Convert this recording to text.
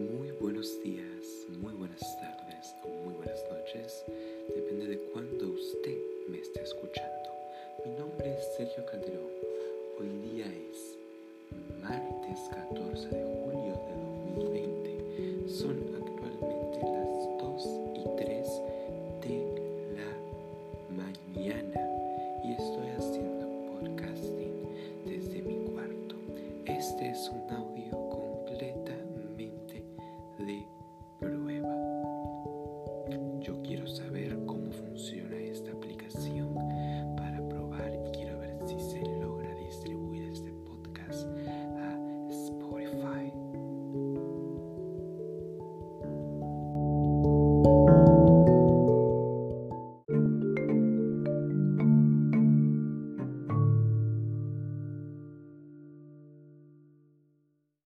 Muy buenos días, muy buenas tardes o muy buenas noches, depende de cuándo usted me esté escuchando. Mi nombre es Sergio Calderón. Hoy día es martes 14 de julio de 2020. Son actualmente las 2 y 3 de la mañana y estoy haciendo podcasting desde mi cuarto. Este es un audio prueba. Yo quiero saber cómo funciona.